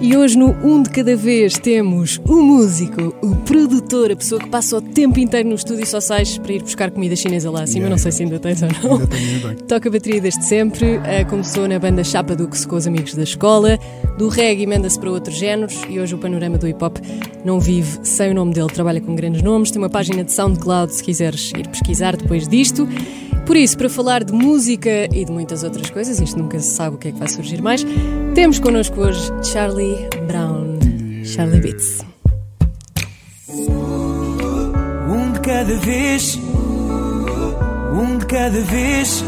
E hoje no Um de Cada Vez temos o músico, o produtor, a pessoa que passa o tempo inteiro no estúdio e só sais para ir buscar comida chinesa lá acima. Yeah, não sei se ainda tens ou não. Ainda tenho, ainda tenho. Toca bateria desde sempre, eh, começou na banda Chapa Dux com os amigos da escola, do reggae emenda-se para outros géneros e hoje o panorama do hip hop não vive sem o nome dele. Trabalha com grandes nomes, tem uma página de SoundCloud se quiseres ir pesquisar depois disto. Por isso, para falar de música e de muitas outras coisas, isto nunca se sabe o que é que vai surgir mais, temos connosco hoje Charlie Brown. Charlie Beats. Um de cada vez, um de cada vez,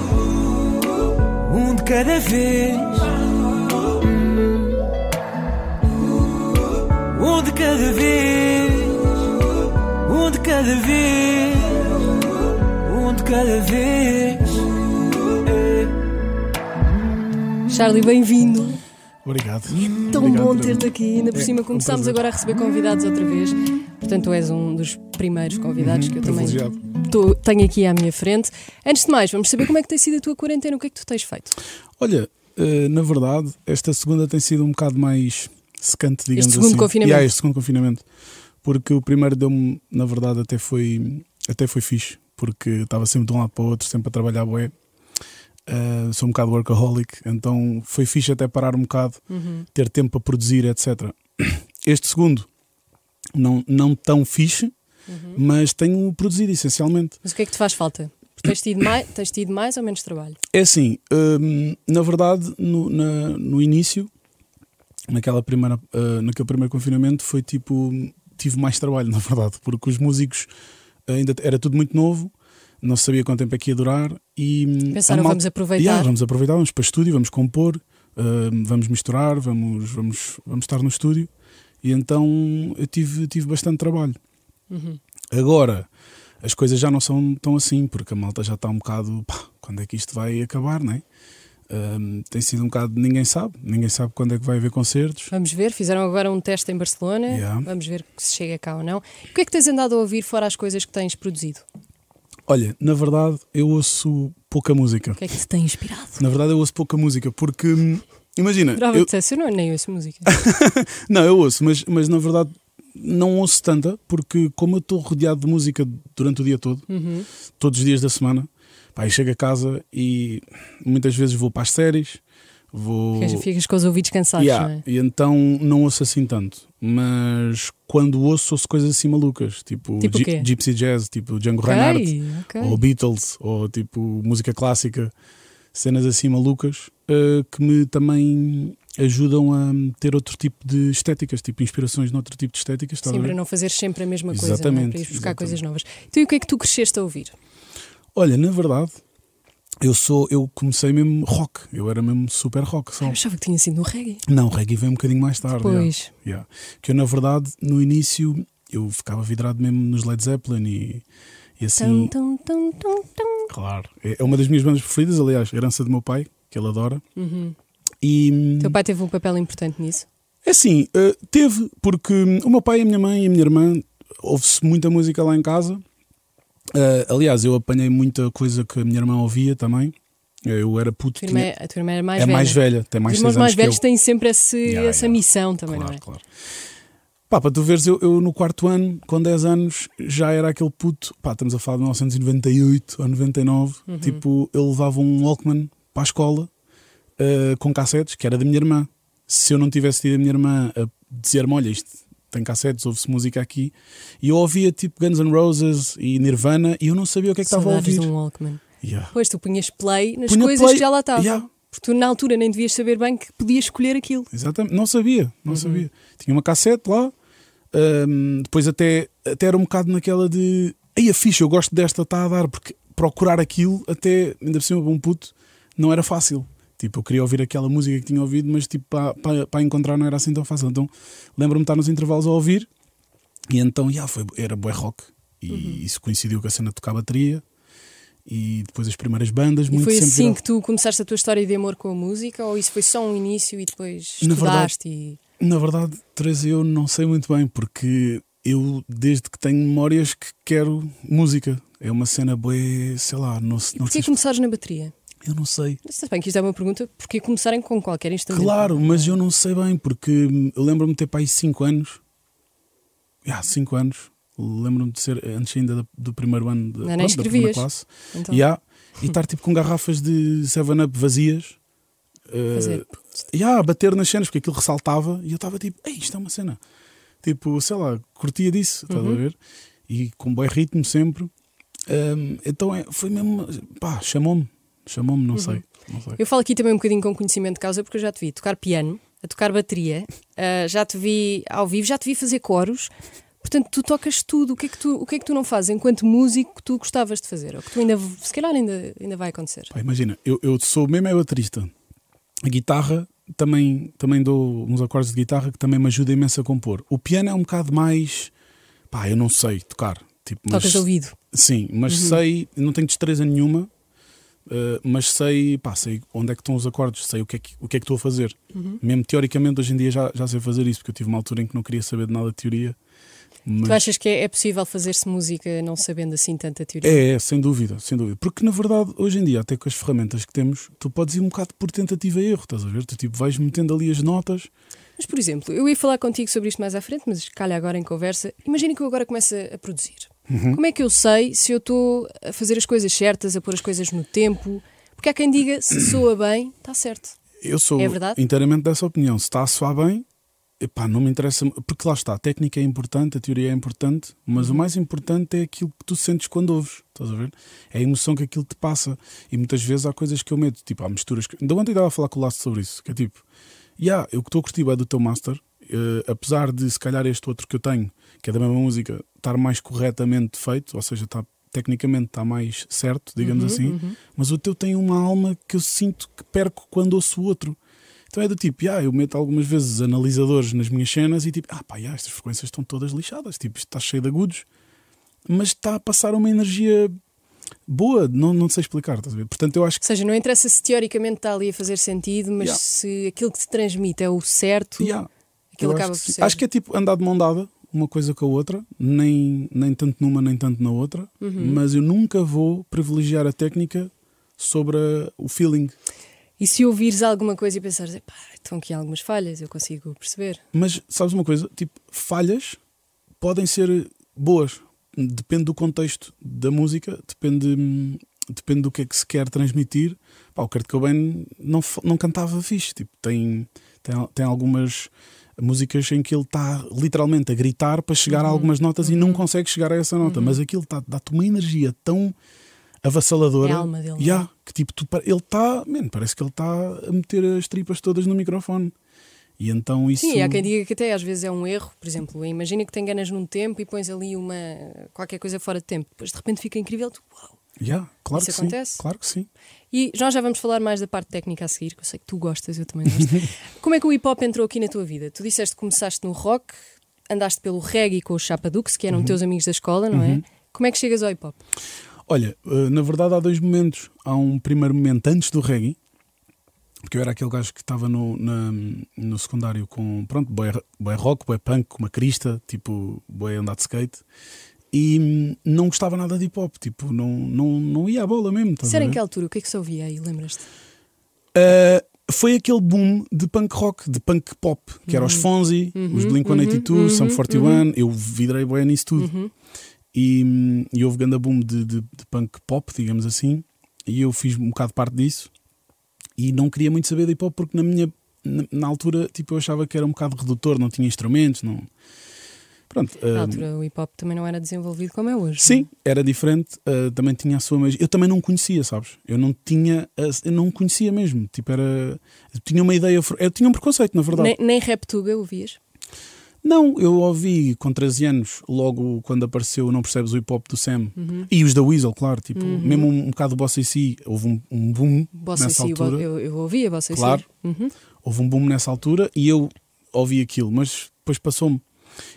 um de cada vez. Um de cada vez, um de cada vez, um de cada vez. Charlie, bem-vindo. Obrigado. Tão Obrigado, bom ter-te aqui. Ainda por É, cima um começámos prazer. agora a receber convidados outra vez. Portanto, tu és um dos primeiros convidados que eu também Uhum, tô- tenho aqui à minha frente. Antes de mais, vamos saber como é que tem sido a tua quarentena. O que é que tu tens feito? Olha, eh, na verdade, esta segunda tem sido um bocado mais secante, digamos segundo assim. confinamento. Yeah, este segundo confinamento. Porque o primeiro deu-me, na verdade, até foi, até foi fixe. Porque estava sempre de um lado para o outro, sempre a trabalhar bué. Eh, sou um bocado workaholic, então foi fixe até parar um bocado, Uhum. ter tempo para produzir, etc. Este segundo, não, não tão fixe, Uhum. mas tenho produzido essencialmente. Mas o que é que te faz falta? Tens tido mais, tens tido mais ou menos trabalho? É assim, hum, na verdade, no, na- no início, naquela primeira, ah, naquele primeiro confinamento, foi tipo. Tive mais trabalho, na verdade, porque os músicos ainda era tudo muito novo, não sabia quanto tempo é que ia durar e. Pensaram, a malta- vamos aproveitar. Yeah, vamos aproveitar, vamos para o estúdio, vamos compor, hum, vamos misturar, vamos, vamos, vamos estar no estúdio. E então eu tive, tive bastante trabalho. Uhum. Agora, as coisas já não são tão assim, porque a malta já está um bocado. Pá, quando é que isto vai acabar, não é? Hum, tem sido um bocado. Ninguém sabe. Ninguém sabe quando é que vai haver concertos. Vamos ver, fizeram agora um teste em Barcelona. Yeah. Vamos ver se chega cá ou não. O que é que tens andado a ouvir fora as coisas que tens produzido? Olha, na verdade, eu ouço pouca música. O que é que te tem inspirado? Na verdade, eu ouço pouca música, porque. hum, Imagina. Brava eu- eu não, nem ouço música. Não, eu ouço, mas, mas na verdade não ouço tanta, porque como eu estou rodeado de música durante o dia todo, Uhum. todos os dias da semana, pá, chego a casa e muitas vezes vou para as séries, vou. Ficas, com os ouvidos cansados, Yeah, não é? E então não ouço assim tanto. Mas quando ouço, ouço coisas assim malucas, tipo, Tipo? Gypsy Jazz, tipo Django Reinhardt, Ok, ok. ou Beatles, ou tipo música clássica, cenas assim malucas eh, que me também ajudam a ter outro tipo de estéticas, tipo inspirações noutro tipo de estéticas. Sim, para não fazer sempre a mesma coisa, não é? Exatamente, para ir buscar exatamente. coisas novas. Então, e o que é que tu cresceste a ouvir? Olha, na verdade, eu sou, eu comecei mesmo rock, eu era mesmo super rock. Só. Eu achava que tinha sido no reggae. Não, o reggae veio um bocadinho mais tarde. yeah. Pois. Yeah. Que eu, na verdade, no início, eu ficava vidrado mesmo nos Led Zeppelin e, e assim. Tum, tum, tum. Claro. É é uma das minhas bandas preferidas, aliás, herança do meu pai, que ele adora. Uhum. E Teu pai teve um papel importante nisso? é assim, eh, teve, porque o meu pai, a minha mãe e a minha irmã ouve-se muita música lá em casa. Eh, aliás, eu apanhei muita coisa que a minha irmã ouvia também. Eu era A puto. tua irmã, tinha- a tua irmã era mais é velha. mais velha, tem mais Os irmãos mais velhos têm sempre esse, Yeah, essa yeah. missão também, claro, não é? claro. Pá, para tu veres, eu, eu no quarto ano, com 10 anos, já era aquele puto. Pá, estamos a falar de 1998 ou 99. Uhum. Tipo, eu levava um Walkman para a escola eh, com cassetes, que era da minha irmã. Se eu não tivesse tido a minha irmã a dizer-me: Olha, isto tem cassetes, ouve-se música aqui. E eu ouvia tipo Guns N' Roses e Nirvana e eu não sabia o que é que estava a ouvir. de um Walkman. Yeah. Pois tu punhas play nas Punha coisas play- que já lá estavam. Yeah. Porque tu na altura nem devias saber bem que podias escolher aquilo. Exatamente, não sabia, Uhum. não sabia. Tinha uma cassete lá, hum, depois até, até era um bocado naquela de ei, a ficha, eu gosto desta, está a dar, porque procurar aquilo, até ainda por cima, um puto, não era fácil. Tipo, eu queria ouvir aquela música que tinha ouvido, mas tipo, para, encontrar não era assim tão fácil. Então lembro-me de estar nos intervalos a ouvir, e então já foi, era bué rock, e Uhum. isso coincidiu com a cena de tocar bateria. E depois as primeiras bandas, E muito foi assim que tu começaste a tua história de amor com a música? Ou isso foi só um início e depois Na verdade- estudaste? e... Na verdade, Teresa, eu não sei muito bem, porque eu, desde que tenho memórias, que quero música. É uma cena boa, sei lá, não, se- não Porquê sei. começares na bateria? Eu não sei. Está bem que isto é uma pergunta, porque começarem com qualquer instrumento? Claro, mas eu não sei bem, porque eu lembro-me de ter para aí 5 anos. Já, 5 anos. Lembro-me de ser antes ainda do, do primeiro ano de, Não, pronto, da primeira classe. Então, Ya, e estar tipo com garrafas de 7-Up vazias. eh, fazer- Ya, a bater nas cenas, porque aquilo ressaltava e eu estava tipo, ei, isto é uma cena. Tipo, sei lá, curtia disso, estás a Uhum. ver? E com bom ritmo sempre. Ahm, então é, foi mesmo, pá, chamou-me, chamou-me, Uhum. não sei. Não sei. Eu falo aqui também um bocadinho com conhecimento de causa, porque eu já te vi tocar piano, a tocar bateria, ah, já te vi ao vivo, já te vi fazer coros. Portanto, tu tocas tudo. O que é que tu, o que é que tu não fazes enquanto músico que tu gostavas de fazer? Ou que tu ainda, se calhar, ainda, ainda vai acontecer? Pá, imagina, eu, eu sou mesmo é baterista. A guitarra também, também dou uns acordes de guitarra que também me ajuda imenso a compor. O piano é um bocado mais. Pá, eu não sei tocar. Tipo, mas, Tocas ouvido. Sim, mas sei, não tenho destreza nenhuma, eh, mas sei, pá, sei onde é que estão os acordes, sei o que é que, o que, é que estou a fazer. Mesmo teoricamente, hoje em dia já, já sei fazer isso, porque eu tive uma altura em que não queria saber de nada de teoria. Mas... Tu achas que é, é possível fazer-se música não sabendo assim tanta teoria? É, é, sem dúvida, sem dúvida. Porque na verdade, hoje em dia, até com as ferramentas que temos, tu podes ir um bocado por tentativa e erro, estás a ver? Tu tipo, vais metendo ali as notas. Mas, por exemplo, eu ia falar contigo sobre isto mais à frente, mas calha agora em conversa. Imagina que eu agora começo a produzir. Uhum. Como é que eu sei se eu estou a fazer as coisas certas, a pôr as coisas no tempo? Porque há quem diga, se soa bem, está certo. Eu sou É verdade? inteiramente dessa opinião. Se está a soar bem, epá, não me interessa. Porque lá está, a técnica é importante, a teoria é importante, mas Uhum. o mais importante é aquilo que tu sentes quando ouves. Estás a ver? É a emoção que aquilo te passa. E muitas vezes há coisas que eu meto, tipo, há misturas. Que... Ainda ontem estava a falar com o Laço sobre isso, que é tipo, yeah, eu que estou a curtir é do teu master, eh, apesar de se calhar este outro que eu tenho, que é da mesma música, estar mais corretamente feito, ou seja, está tecnicamente está mais certo, digamos Uhum, assim, mas o teu tem uma alma que eu sinto que perco quando ouço o outro. Então é do tipo, ah, eu meto algumas vezes analisadores nas minhas cenas e tipo, ah pá, yeah, estas frequências estão todas lixadas, tipo, isto está cheio de agudos, mas está a passar uma energia boa, não, não sei explicar, estás a ver? Portanto, eu acho Ou que seja, não interessa se teoricamente está ali a fazer sentido, mas Yeah. se aquilo que te transmite é o certo, Yeah. Aquilo acaba acho por ser. Acho que é tipo andar de mão dada, uma coisa com a outra, nem, nem tanto numa, nem tanto na outra, Uhum. mas eu nunca vou privilegiar a técnica sobre a- o feeling. E se ouvires alguma coisa e pensares, pá, estão aqui algumas falhas, eu consigo perceber. Mas sabes uma coisa? Tipo, falhas podem ser boas. Depende do contexto da música, depende, depende do que é que se quer transmitir. Pá, o Kurt Cobain não, não cantava fixe. Tipo, tem, tem, tem algumas músicas em que ele está literalmente a gritar para chegar a algumas notas e não consegue chegar a essa nota. Mas aquilo tá- dá-te uma energia tão avassaladora. É a alma dele? Yeah, que tipo, tu, ele está, parece que ele está a meter as tripas todas no microfone. E então isso. Sim, há quem diga que até às vezes é um erro. Por exemplo, imagina que te enganas num tempo e pões ali uma qualquer coisa fora de tempo. Depois de repente fica incrível. Tu, uau. Yeah, claro Isso que acontece? sim. Claro que sim. E nós já vamos falar mais da parte técnica a seguir, que eu sei que tu gostas, eu também gosto. Como é que o hip hop entrou aqui na tua vida? Tu disseste que começaste no rock, andaste pelo reggae com os Chapadux, que eram Uhum. teus amigos da escola, não é? Como é que chegas ao hip hop? Olha, eh, na verdade há dois momentos. Há um primeiro momento antes do reggae, porque eu era aquele gajo que estava no, na- no secundário com, pronto, boy, boy rock, boy punk, com uma crista, tipo, boy andar de skate. E não gostava nada de hip hop, tipo, não, não, não ia à bola mesmo. estás Isso era em que altura? O que é que se ouvia aí? Lembras-te? Uh, foi aquele boom de punk rock, de punk pop, que era os Fonzi, os Blink 182, Sum 41. Eu vidrei bem nisso tudo. E, hum, e houve grande boom de, de, de punk pop, digamos assim. E eu fiz um bocado parte disso. E não queria muito saber de hip hop porque na minha na, na altura tipo, eu achava que era um bocado redutor, não tinha instrumentos, não. Pronto. Na uh, altura o hip hop também não era desenvolvido como é hoje. Sim, era diferente, uh, também tinha a sua magia. Eu também não conhecia, sabes? Eu não tinha, a- eu não conhecia mesmo. Tipo, era. Tinha uma ideia, eu tinha um preconceito, na verdade. Nem, nem rap tuga ouvias? Não, eu ouvi com 13 anos, logo quando apareceu Não Percebes o Hip Hop do Sam e os da Weasel, claro. Tipo, mesmo um, um bocado do Bossa si houve um, um boom Bossa nessa si, altura. eu, eu ouvia Bossa si. Claro. Uhum. Houve um boom nessa altura e eu ouvi aquilo, mas depois passou-me.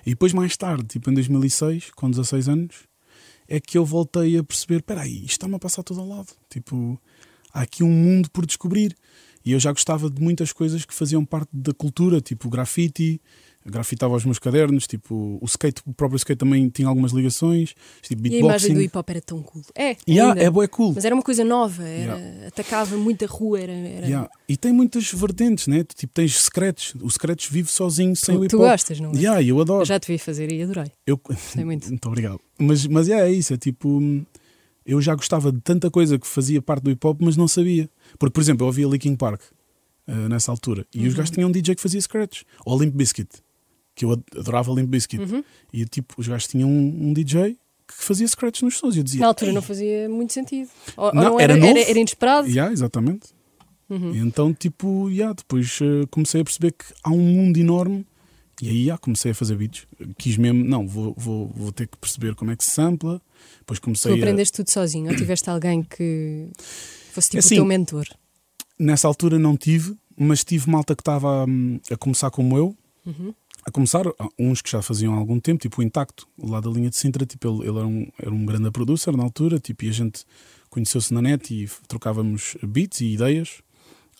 E depois, mais tarde, tipo em 2006, com 16 anos, é que eu voltei a perceber: espera aí, isto está-me a passar todo ao lado. Tipo, há aqui um mundo por descobrir. E eu já gostava de muitas coisas que faziam parte da cultura, tipo grafite, grafitava os meus cadernos, tipo, o skate, o próprio skate também tinha algumas ligações, tipo E a imagem do beatboxing. hip hop era tão cool. É, Yeah, é bué cool. Mas era uma coisa nova, era, atacava muita rua, era. era- Yeah. E tem muitas vertentes, né? Tu, Tipo, tens secretos. O secretos vive sozinho sem o Tu, hip tu hop. gostas, não é? Yeah, eu adoro. Eu já te vi fazer e adorei. Eu... Gostei muito. Muito obrigado. Mas, mas é, é isso, é tipo. Eu já gostava de tanta coisa que fazia parte do hip hop, mas não sabia. Porque, por exemplo, eu ouvia Linkin Park eh, nessa altura e Uhum. os gajos tinham um DJ que fazia scratch. Ou Limp Bizkit, que eu ad- adorava Limp Bizkit. Uhum. E tipo, os gajos tinham um, um DJ que fazia scratch nos sons. E eu dizia. Na altura "Ei, não fazia muito sentido. Ou, ou Não, não, era era, novo. era, era inesperado. Yeah, exatamente. Uhum. E então, tipo, yeah, depois eh, comecei a perceber que há um mundo enorme. E aí yeah, comecei a fazer beats. Quis mesmo, não, vou, vou, vou ter que perceber como é que se sampla. Depois Tu comecei a. aprendeste tudo sozinho ou tiveste alguém que fosse tipo Assim, o teu mentor? Nessa altura não tive, mas tive malta que estava hum, a começar como eu. Uhum. A começar, uns que já faziam há algum tempo, tipo o Intacto, lá da linha de Sintra, tipo, ele, ele era, um, era um grande producer na altura, tipo, e a gente conheceu-se na net e trocávamos beats e ideias.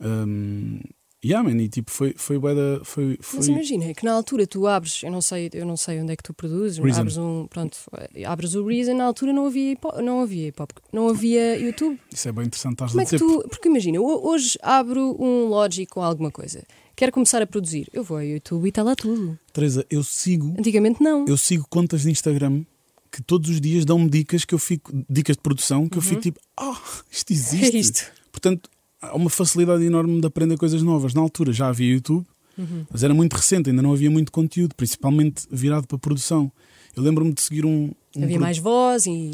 Um, yeah, man, e tipo, foi, foi, da- foi, foi Mas imagina que na altura tu abres, eu não sei, eu não sei onde é que tu produzes, Reason. abres um, pronto, abres o Reason, na altura não havia hip não havia hip hop, não havia YouTube. Isso é bem interessante estás Como a é que dizer. tu, porque imagina, ho- hoje abro um Logic ou alguma coisa, quero começar a produzir, eu vou ao YouTube e está lá tudo. Teresa, eu sigo, Antigamente não. eu sigo contas de Instagram que todos os dias dão-me dicas que eu fico, dicas de produção, que eu fico tipo, ah, isto existe. Uhum. É isto. Portanto, há uma facilidade enorme de aprender coisas novas. Na altura já havia YouTube, Uhum. mas era muito recente, ainda não havia muito conteúdo, principalmente virado para produção. Eu lembro-me de seguir um. um Havia produ- mais voz e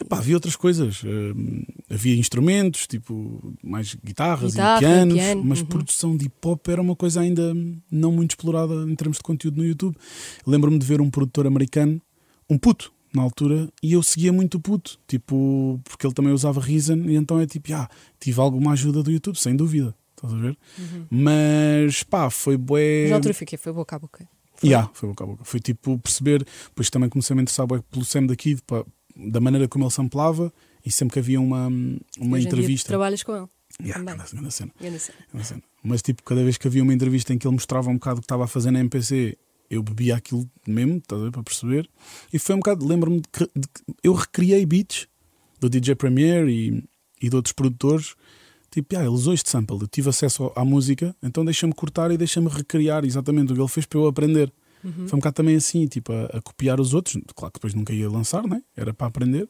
Epá, havia outras coisas. hum, havia instrumentos, tipo, mais guitarras Guitarra, e pianos, piano, mas uhum. produção de hip hop era uma coisa ainda não muito explorada em termos de conteúdo no YouTube. Lembro-me de ver um produtor americano, um puto, na altura, e eu seguia muito o puto, tipo, porque ele também usava Reason, e então é tipo, ah, tive alguma ajuda do YouTube, sem dúvida. Estás a ver? Mas pá, foi bué. Uhum. na altura fiquei, foi boca a boca. Foi. Yeah, foi boca a boca. Foi tipo perceber, depois também comecei a me interessar pelo Sam daqui, da maneira como ele samplava, e sempre que havia uma, uma entrevista. trabalhas com ele. Yeah, grande- grande cena, Grande cena. grande cena. Mas tipo, cada vez que havia uma entrevista em que ele mostrava um bocado o que estava a fazer na MPC, eu bebia aquilo mesmo, estás a ver, para perceber. E foi um bocado, lembro-me que eu recriei beats do DJ Premier e, e de outros produtores. Tipo, ah, ele usou este sample, eu tive acesso à música, então deixa-me cortar e deixa-me recriar exatamente o que ele fez para eu aprender. Uhum. Foi um bocado também assim, tipo, a, a copiar os outros. Claro que depois nunca ia lançar, né? Era para aprender.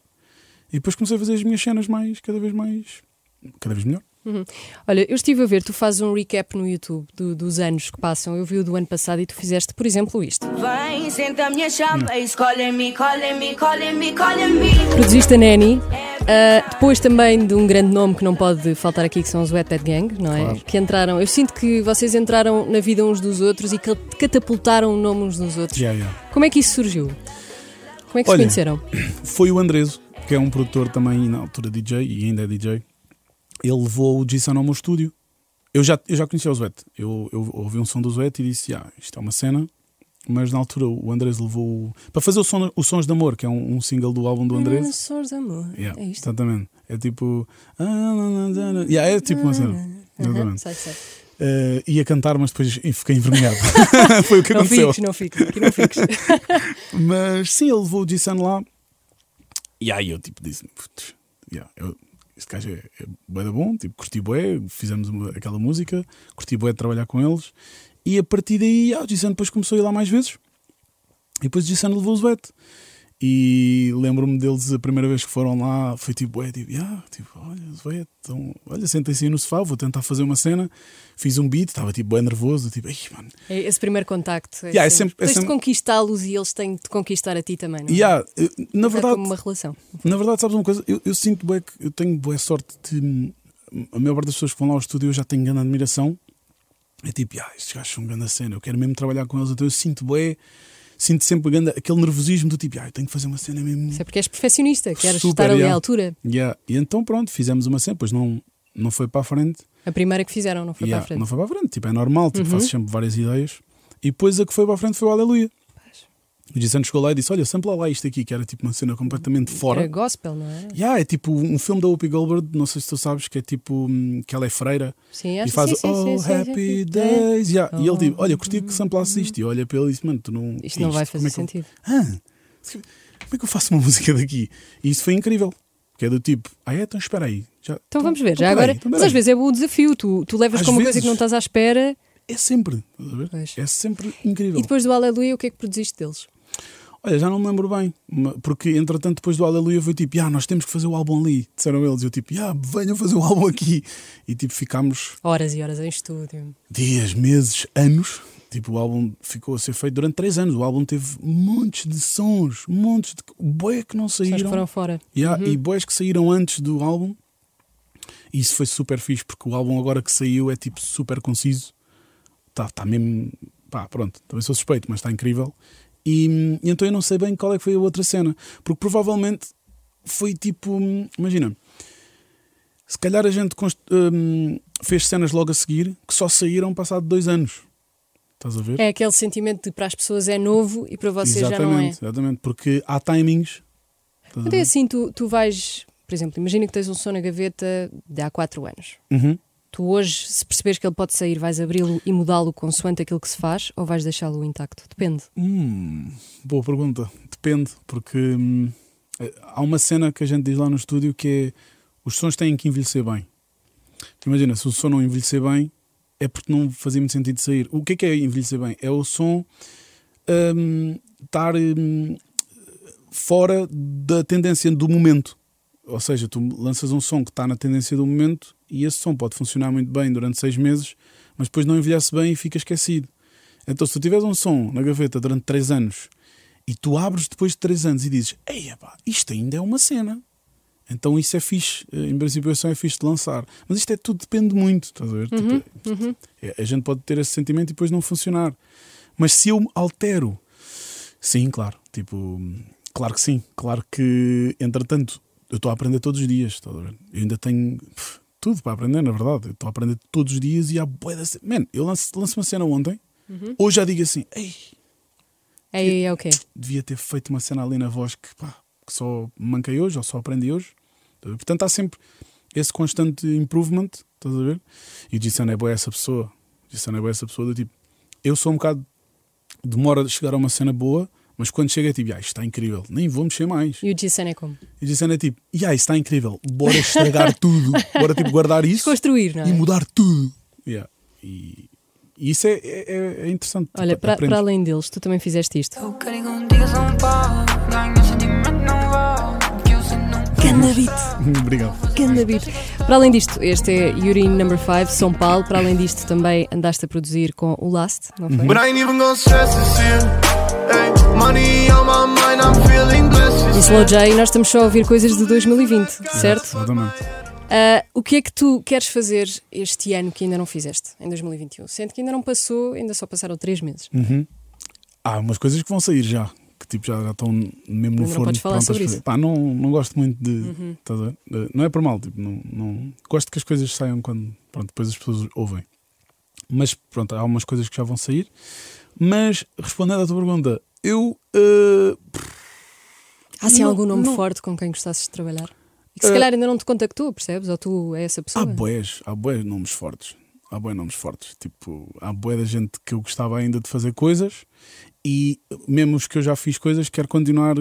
E depois comecei a fazer as minhas cenas mais, cada vez mais, cada vez melhor. Uhum. Olha, eu estive a ver, tu fazes um recap no YouTube do- dos anos que passam. Eu vi o do ano passado e tu fizeste, por exemplo, isto. Vem, senta a minha chapa, escolhe-me, colhe-me, colhe-me, colhe-me. Produziste a Nanny, ah, depois também de um grande nome que não pode faltar aqui, que são os Wet Bad Gang, não é? Claro. Que entraram. Eu sinto que vocês entraram na vida uns dos outros e que catapultaram o nome uns dos outros. Yeah, yeah. Como é que isso surgiu? Como é que Olha, se conheceram? Foi o Andreso, que é um produtor também, na altura DJ, e ainda é DJ. Ele levou o Jason ao meu estúdio. Eu já, eu já conhecia o Zuete. Eu, eu ouvi um som do Zuete e disse: ah, isto é uma cena. Mas na altura o Andrés levou. Para fazer o som, os Sons de Amor, que é um, um single do álbum do Andrés. Sons de amor. Yeah, É isto. Exatamente. É tipo. Yeah, é tipo uma cena. Uhum, Exatamente. sei, sei. Eh, ia cantar, mas depois fiquei envergonhado. Foi o que Não aconteceu. fiques, não fiques, aqui não fiques. Mas sim, ele levou o Jason lá. E aí eu tipo disse: "Putz, yeah, eu, este gajo é, é da bom, tipo, curti bué, fizemos uma- aquela música, curti bué de trabalhar com eles. E a partir daí, ah, o Jason depois começou a ir lá mais vezes. E depois o Jason levou o Zwet. E lembro-me deles a primeira vez que foram lá, foi tipo, é, tipo, yeah, tipo olha, Zwet, então, olha, sentem-se aí no sofá, vou tentar fazer uma cena. Fiz um beat, estava tipo bem nervoso, tipo, mano, É Esse primeiro contacto. É Yeah, é sempre- sempre- é Tens de sempre- conquistá-los e eles têm de conquistar a ti também, não é? Yeah, eu- na É verdade, como uma relação. Na verdade, sabes uma coisa? Eu, eu sinto bué que eu tenho boa sorte de. A maior parte das pessoas que vão lá ao estúdio eu já tenho grande admiração. É tipo, ah, estes gajos são grande cena, eu quero mesmo trabalhar com eles. Então eu sinto bué, sinto sempre grande, aquele nervosismo do tipo, ah, eu tenho que fazer uma cena mesmo. Isso é porque és perfeccionista, queres Super, estar ali yeah. à altura. Yeah. E então pronto, fizemos uma cena, pois não, não foi para a frente. A primeira que fizeram não foi Yeah, para a frente. Não foi para a frente, tipo, é normal, tipo, Uhum. faço sempre várias ideias. E depois a que foi para a frente foi o Aleluia. O Jason chegou lá e disse: Olha, sampla lá isto aqui, que era tipo uma cena completamente fora. Era gospel, não é? Yeah, é tipo um filme da Whoopi Goldberg, não sei se tu sabes, que é tipo hum, que ela é freira Sim, e acho faz sim, sim, Oh, sim, Happy. Days. Yeah. E ele Oh. tipo, olha, curti que samplasse isto. E olha para ele e disse, mano, tu não. Isto não vai como fazer é eu- sentido. Ah, como é que eu faço uma música daqui? E isso foi incrível. Que é do tipo, ah é, então espera aí. Já, Então vamos ver, já peraí, agora. então mas às vezes é o desafio, tu, tu levas Às com uma coisa vezes. que não estás à espera É sempre, estás a ver? Pois. É sempre incrível. e depois do Aleluia, o que é que produziste deles? Olha, já não me lembro bem, porque entretanto depois do Aleluia foi tipo, ah, nós temos que fazer o álbum ali, disseram eles, e eu tipo, ah, venham fazer o álbum aqui. E tipo, ficámos Horas e horas em estúdio. dias, meses, anos. Tipo, o álbum ficou a ser feito durante três anos. O álbum teve montes de sons, montes de. Boé que não saíram. foram fora. Yeah, Uhum. E boés que saíram antes do álbum. E isso foi super fixe, porque o álbum agora que saiu é tipo super conciso. Está tá mesmo. Pá, pronto, também sou suspeito, mas está incrível. E, e então eu não sei bem qual é que foi a outra cena. Porque provavelmente foi tipo. hum, Imagina. Se calhar a gente hum, fez cenas logo a seguir que só saíram passado dois anos. Estás a ver? É aquele sentimento de para as pessoas é novo e para vocês já não é. exatamente, exatamente. Porque há timings. A Então é assim, tu, tu vais, por exemplo, imagina que tens um som na gaveta de há 4 anos. Uhum. Tu hoje, se perceberes que ele pode sair, vais abri-lo e mudá-lo consoante aquilo que se faz ou vais deixá-lo intacto? Depende. Hum, boa pergunta. Depende, porque hum, eh, há uma cena que a gente diz lá no estúdio que é os sons têm que envelhecer bem. Imagina, se o som não envelhecer bem, é porque não fazia muito sentido sair. O que é que é envelhecer bem? É o som hum, estar hum, fora da tendência do momento. Ou seja, tu lanças um som que está na tendência do momento e esse som pode funcionar muito bem durante seis meses, mas depois não envelhece bem e fica esquecido. Então, se tu tiveres um som na gaveta durante 3 anos e tu abres depois de 3 anos e dizes, ei, epá, isto ainda é uma cena. Então isso é fixe, em princípio isso é fixe de lançar. Mas isto é tudo, depende muito, estás a ver? Tipo, é- a gente pode ter esse sentimento e depois não funcionar. Mas se eu altero, sim, claro. Tipo, claro que sim. Claro que, entretanto, eu estou a aprender todos os dias, estás a ver? Eu ainda tenho tudo para aprender, na verdade. Eu estou a aprender todos os dias e há boia da cena. Man, eu lanço, lanço uma cena ontem, hoje já digo assim, ei, É, é ok. devia ter feito uma cena ali na voz que, pá, que só manquei hoje ou só aprendi hoje. Portanto, há sempre esse constante improvement, estás a ver? E o Jason é boa essa pessoa. O Jason é boa essa pessoa do tipo, eu sou um bocado, demora a chegar a uma cena boa, mas quando chega é tipo, ah, isto está incrível, nem vou mexer mais. E o Jason é como? E o Jason é tipo, ah, isto está incrível, bora estragar tudo, bora tipo guardar isso Desconstruir, não e é? mudar tudo. Yeah. E, e isso é, é, é interessante. Olha, Tipo, para, para além deles, tu também fizeste isto. Beat, Obrigado. ganda beat. Para além disto, este é Yuri Number 5, São Paulo. Para além disto, também andaste a produzir com o Last, não foi? But I ain't even gonna stress this here. E Slow J, nós estamos só a ouvir coisas de 2020, certo? Exatamente. Ah, o que é que tu queres fazer este ano que ainda não fizeste, em 2021? Sendo que ainda não passou, ainda só passaram três meses. Uhum. Há umas coisas que vão sair já, que tipo já, já estão mesmo no não forno. podes falar sobre para isso. Pá, não, não gosto muito de. Uhum. Eh, Não é por mal, tipo, não, não, gosto que as coisas saiam quando pronto, depois as pessoas ouvem. Mas pronto, há umas coisas que já vão sair. Mas respondendo à tua pergunta, eu. eh, Há assim Não, algum nome não. forte com quem gostasses de trabalhar? E que se Ah. calhar ainda não te contactou, percebes? Ou tu é essa pessoa? Há boés, há boés nomes fortes. Há boés nomes fortes. Tipo, há boé da gente que eu gostava ainda de fazer coisas e mesmo os que eu já fiz coisas, quero continuar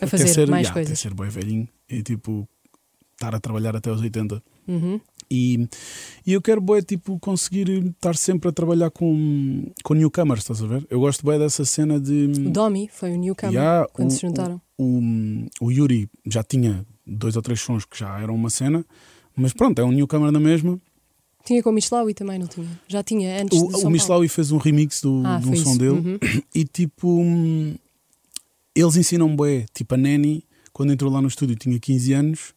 A fazer ser, mais yeah, coisas. Até ser boé velhinho e tipo, estar a trabalhar até aos 80. Uhum. E, e eu quero boé, tipo, conseguir estar sempre a trabalhar com, com newcomers, estás a ver? Eu gosto boé dessa cena de. O Domi foi o newcomer Yeah, quando o- se juntaram. O, o Yuri já tinha dois ou três sons que já eram uma cena, mas pronto, é um newcomer na mesma. Tinha com o Michelawi também, não tinha? Já tinha antes O, de o São Michelawi fez um remix do. Ah, de um som isso. dele Uhum. e tipo eles ensinam bué, tipo a Nani quando entrou lá no estúdio tinha 15 anos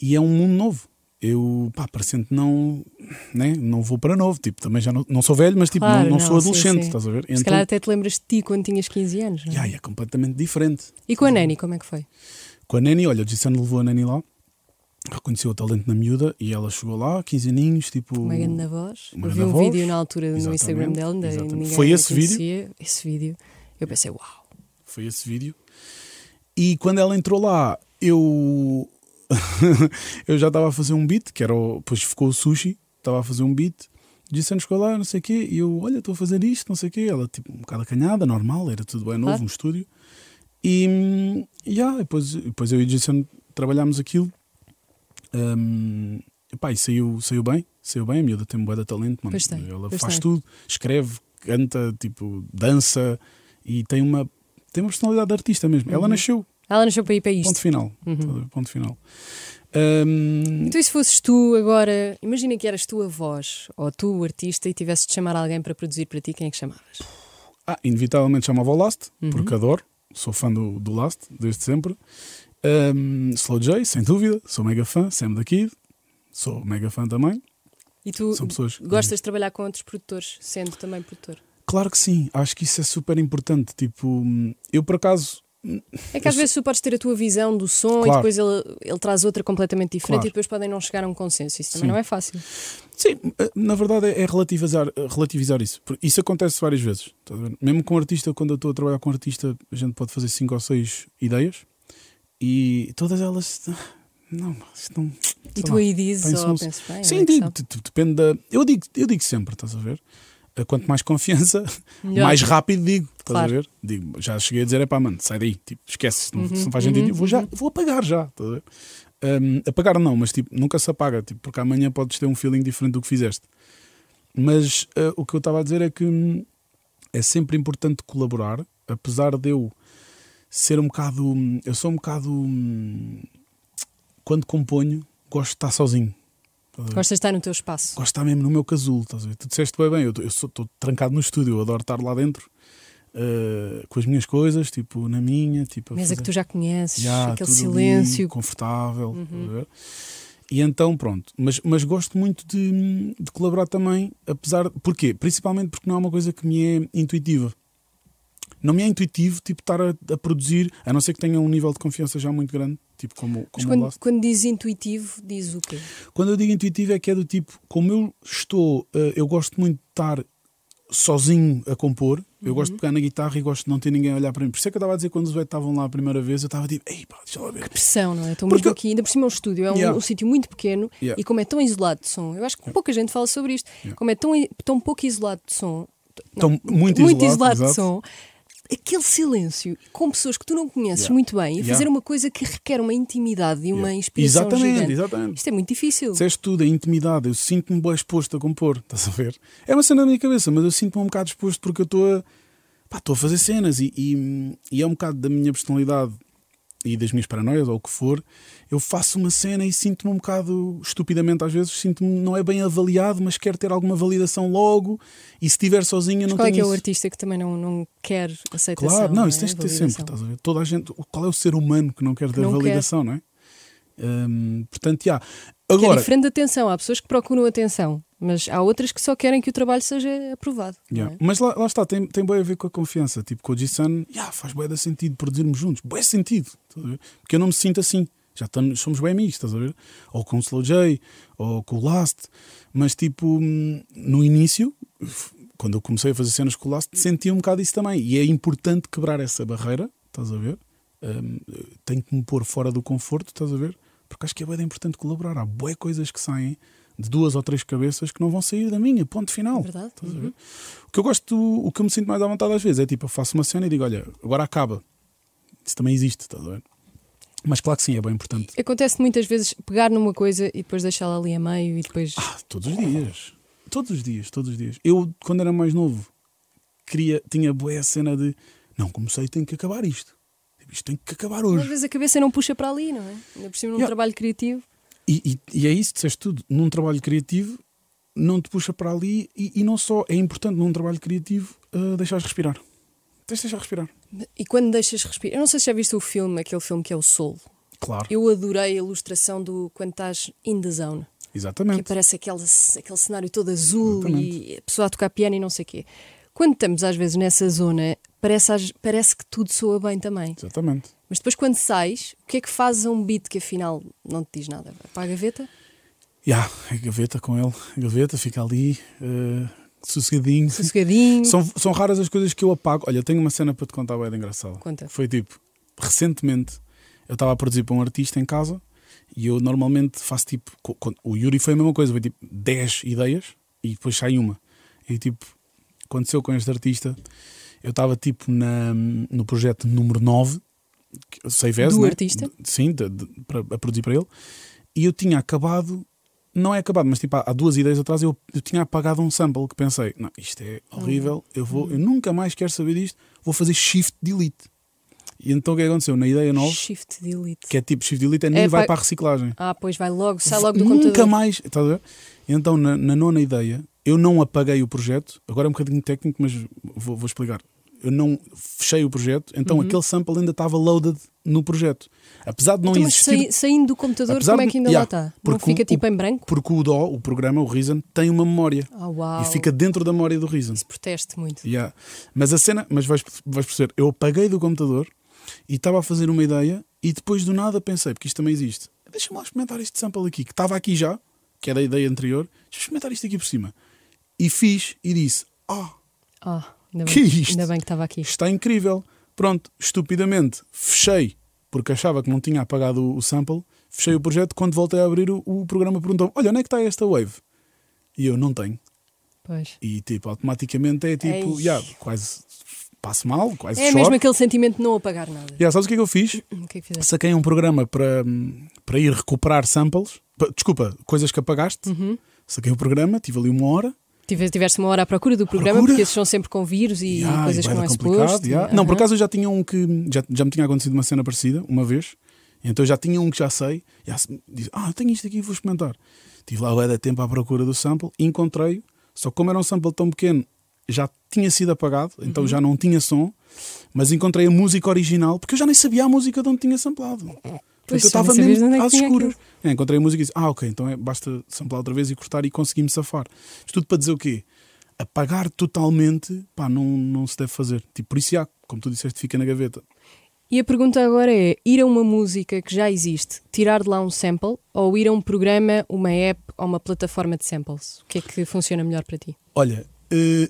e é um mundo novo eu, pá, parecendo não né? não vou para novo, tipo, também já não, não sou velho mas tipo, Claro, não, não sou adolescente, sim. estás a ver? Se calhar até te lembras de ti quando tinhas 15 anos. não é? yeah, é completamente diferente E com a Nani, como é que foi? com a Nani, olha, o Jason levou a Nani lá reconheceu o talento na miúda e ela chegou lá, 15 aninhos, tipo Uma grande voz. uma Eu vi um voz. vídeo na altura no Exatamente, Instagram dela, ainda ninguém Foi esse vídeo? Esse vídeo. Eu pensei, uau. foi esse vídeo. E quando ela entrou lá, eu eu já estava a fazer um beat, que era o, depois ficou o sushi, estava a fazer um beat, disse nos lá, não sei o quê, e eu, olha, estou a fazer isto, não sei o quê. Ela, tipo, um bocado acanhada, normal, era tudo bem novo, Claro. no estúdio. E, yeah, depois, depois eu e o Jason trabalhámos aquilo. Hum, epá, e saiu, saiu bem, saiu bem. A miúda tem um bué de talento, mano. Tem, Ela faz tem. tudo, escreve, canta, tipo, dança e tem uma, tem uma personalidade de artista mesmo. Ela Uhum. nasceu, Ela nasceu para ir para ponto isto. final. Uhum. Ponto final. Hum, Então, e se fosses tu agora, imagina que eras tu a voz, ou tu o artista, e tivesses de chamar alguém para produzir para ti, quem é que chamavas? ah, inevitavelmente chamava o Last, Uhum. porque adoro, sou fã do, do Last desde sempre. Hum, Slow J, sem dúvida, sou mega fã. Sam da Kid, sou mega fã também. E tu pessoas gostas de trabalhar com outros produtores, sendo também produtor? Claro que sim, acho que isso é super importante. Tipo, hum, eu por acaso É que às vezes tu podes ter a tua visão do som e Claro. depois ele, ele traz outra completamente diferente Claro. e depois podem não chegar a um consenso. Isso também Sim. não é fácil. Sim, eh, na verdade é é relativizar, eh, relativizar isso. Isso acontece várias vezes. ver? Mesmo com artista, quando eu estou a trabalhar com artista, a gente pode fazer cinco ou seis ideias e todas elas. ah, Não, isto não. E tu lá, aí dizes, penso ou não- pensas bem, Sim, que digo, depende da. Eu digo, eu digo sempre, estás a ver? Eh, Quanto mais confiança, Melhor. mais rápido digo, estás Claro. a ver? Digo, já cheguei a dizer, é pá, mano, sai daí, tipo, esquece, não, Uhum, não faz sentido, eu vou, já, vou apagar já, estás a ver? Hum, apagar não, mas tipo, nunca se apaga, tipo, porque amanhã podes ter um feeling diferente do que fizeste. Mas eh, o que eu estava a dizer é que hum, é sempre importante colaborar, apesar de eu ser um bocado. hum, Eu sou um bocado. hum, Quando componho, gosto de estar sozinho. Gostas de estar no teu espaço. gosto de estar mesmo no meu casulo, estás a ver? Tu disseste bem bem, eu estou trancado no estúdio, eu adoro estar lá dentro eh, com as minhas coisas, tipo, na minha, tipo, Mesa que tu já conheces, Já, aquele ali, silêncio. Uhum. confortável. ver? E então, pronto. Mas, mas gosto muito de, de colaborar também, apesar. Porquê? Principalmente porque não é uma coisa que me é intuitiva. Não me é intuitivo, tipo, estar a, a produzir, a não ser que tenha um nível de confiança já muito grande, tipo, como, como quando, quando diz intuitivo, diz o quê? Quando eu digo intuitivo é que é do tipo, como eu estou, eh, eu gosto muito de estar sozinho a compor, eu gosto de pegar na guitarra e gosto de não ter ninguém a olhar para mim. Por isso é que eu estava a dizer quando os velhos estavam lá a primeira vez, eu estava tipo, ei pá, deixa lá ver. Pressão, não é? Estou Porque- mesmo aqui, ainda por cima é um estúdio, é um, Yeah. um sítio muito pequeno Yeah. e como é tão isolado de som, eu acho que pouca gente fala sobre isto, como é tão, tão pouco isolado de som, Estão muito, muito isolado, isolado de som, aquele silêncio com pessoas que tu não conheces Yeah. muito bem e Yeah. fazer uma coisa que requer uma intimidade e uma Yeah. inspiração Exatamente, gigante. exatamente. Isto é muito difícil. Disseste tudo, a intimidade, eu sinto-me bem exposto a compor, estás a ver? É uma cena na minha cabeça, mas eu sinto-me um bocado exposto porque eu estou a, pá, estou a fazer cenas e, e, e é um bocado da minha personalidade e das minhas paranoias ou o que for. Eu faço uma cena e sinto-me um bocado, estupidamente às vezes, sinto-me não é bem avaliado, mas quero ter alguma validação logo e se estiver sozinho eu não Qual é tenho que é o artista que também não, não quer aceitação? Claro, não, é? isso tens de ter Validação. sempre, estás a ver? Toda a gente, qual é o ser humano que não quer ter não quer. validação, não é? Hum, portanto, já. Que é Agora, diferente de atenção. Há pessoas que procuram atenção, mas há outras que só querem que o trabalho seja aprovado. Yeah. é? Mas lá, lá está, tem, tem bem a ver com a confiança. Tipo, com o G-Sun, yeah, faz bem sentido produzirmos juntos. Bem sentido. Porque eu não me sinto assim. Já estamos, somos bem amigos, estás a ver? Ou com o Slow J, ou com o Last. Mas, tipo, hum, no início, quando eu comecei a fazer cenas com o Last, sentia um bocado isso também. E é importante quebrar essa barreira, estás a ver? Hum, tenho que me pôr fora do conforto, estás a ver? Porque acho que é bem importante colaborar. Há boas coisas que saem de duas ou três cabeças que não vão sair da minha, ponto final. É verdade. Ver? O que eu gosto, o que eu me sinto mais à vontade às vezes é tipo, eu faço uma cena e digo, olha, agora acaba. Isso também existe, estás a ver? Mas claro que sim, é bem importante. Acontece muitas vezes pegar numa coisa e depois deixá-la ali a meio e depois. Ah, todos os dias. Todos os dias, todos os dias. Eu, quando era mais novo, queria, tinha boa a cena de não comecei, tenho que acabar isto. Tipo, Isto tem que acabar Às hoje. vezes a cabeça não puxa para ali, não é? Ainda por cima num Yeah. trabalho criativo. E, e- e é isso, disseste tudo. Num trabalho criativo, não te puxa para ali e, e não só. É importante num trabalho criativo uh, deixares respirar. Tens de deixar respirar. E quando deixas respirar. Eu não sei se já viste o filme, aquele filme que é o Soul. Claro. Eu adorei a ilustração do quando estás in the zone. Que Exatamente. aparece aquele, aquele cenário todo azul Exatamente. e a pessoa a tocar piano e não sei o quê. Quando estamos às vezes nessa zona, parece, parece que tudo soa bem também. Exatamente. Mas depois quando sais, o que é que fazes a um beat que afinal não te diz nada? Vai para a gaveta? Ya, a gaveta com ele, a gaveta fica ali, eh, sossegadinho. Sossegadinho. São, são raras as coisas que eu apago. Olha, eu tenho uma cena para te contar bem engraçada. Conta. Foi tipo, recentemente eu estava a produzir para um artista em casa e eu normalmente faço tipo. O Yuri foi a mesma coisa, foi tipo 10 ideias e depois sai uma. E tipo, aconteceu com este artista, eu estava tipo na, no projeto número 9, que- Save As, Do né? artista? Sim, de- de- para, a produzir para ele. E eu tinha acabado, não é acabado, mas tipo há, há duas ideias atrás eu, eu tinha apagado um sample que pensei, não, isto é horrível, eu, vou, eu nunca mais quero saber disto, vou fazer shift delete. E então o que é que aconteceu? Na ideia 9, Shift delete. que é tipo shift delete, é nem É, vai para a reciclagem. Ah, pois vai logo, sai logo do Nunca computador. mais. Estás a ver? Então, na, na nona ideia, eu não apaguei o projeto. Agora é um bocadinho técnico, mas vou, vou explicar. Eu não fechei o projeto, então Uhum. aquele sample ainda estava loaded no projeto. Apesar de não Então, mas existir. sai- saindo do computador, Apesar como é que ainda lá está? Não porque fica o- tipo em branco? Porque o DO, o programa, o Reason, tem uma memória. Uau. E fica dentro da memória do Reason. Isso proteste muito. Yeah. Mas a cena, mas vais, vais perceber, eu apaguei do computador e estava a fazer uma ideia e depois do nada pensei, porque isto também existe, deixa-me lá experimentar este sample aqui, que estava aqui já, que era a ideia anterior, deixa-me experimentar isto aqui por cima. E fiz e disse, ah, Ah, ainda bem, Que é isto? ainda bem que estava aqui. está incrível. Pronto, estupidamente, fechei, porque achava que não tinha apagado o, o sample, fechei o projeto, quando voltei a abrir o, o programa perguntou olha, onde é que está esta wave? E eu, não tenho. Pois. E tipo, automaticamente é tipo, Ei. yeah, quase passo mal, quase É choro. mesmo aquele sentimento de não apagar nada. Yeah, sabes o que é que eu fiz? O que é que fizeste? Saquei um programa para, para ir recuperar samples. Pa- Desculpa, coisas que apagaste. Uhum. Saquei o programa, tive ali uma hora. Tive- Tiveste uma hora à procura do programa, procura? porque esses são sempre com vírus e Yeah, coisas e que não é suposto. yeah. Não, por acaso eu já tinha um que. Já, já me tinha acontecido uma cena parecida, uma vez. Então eu já tinha um que já sei. Já se- disse, ah, tenho isto aqui, vou experimentar. Tive lá o da tempo à procura do sample, encontrei. Só que como era um sample tão pequeno, já tinha sido apagado, Uhum. então já não tinha som. Mas encontrei a música original, porque eu já nem sabia a música de onde tinha samplado. Pois, Portanto, eu estava mesmo é às escuras. É, encontrei a música e disse: Ah, ok, então é, basta samplar outra vez e cortar e consegui-me safar. Isto tudo para dizer o quê? Apagar totalmente, pá, não, não se deve fazer. Tipo, por isso, como tu disseste, fica na gaveta. E a pergunta agora é: ir a uma música que já existe, tirar de lá um sample, ou ir a um programa, uma app ou uma plataforma de samples? O que é que funciona melhor para ti? Olha,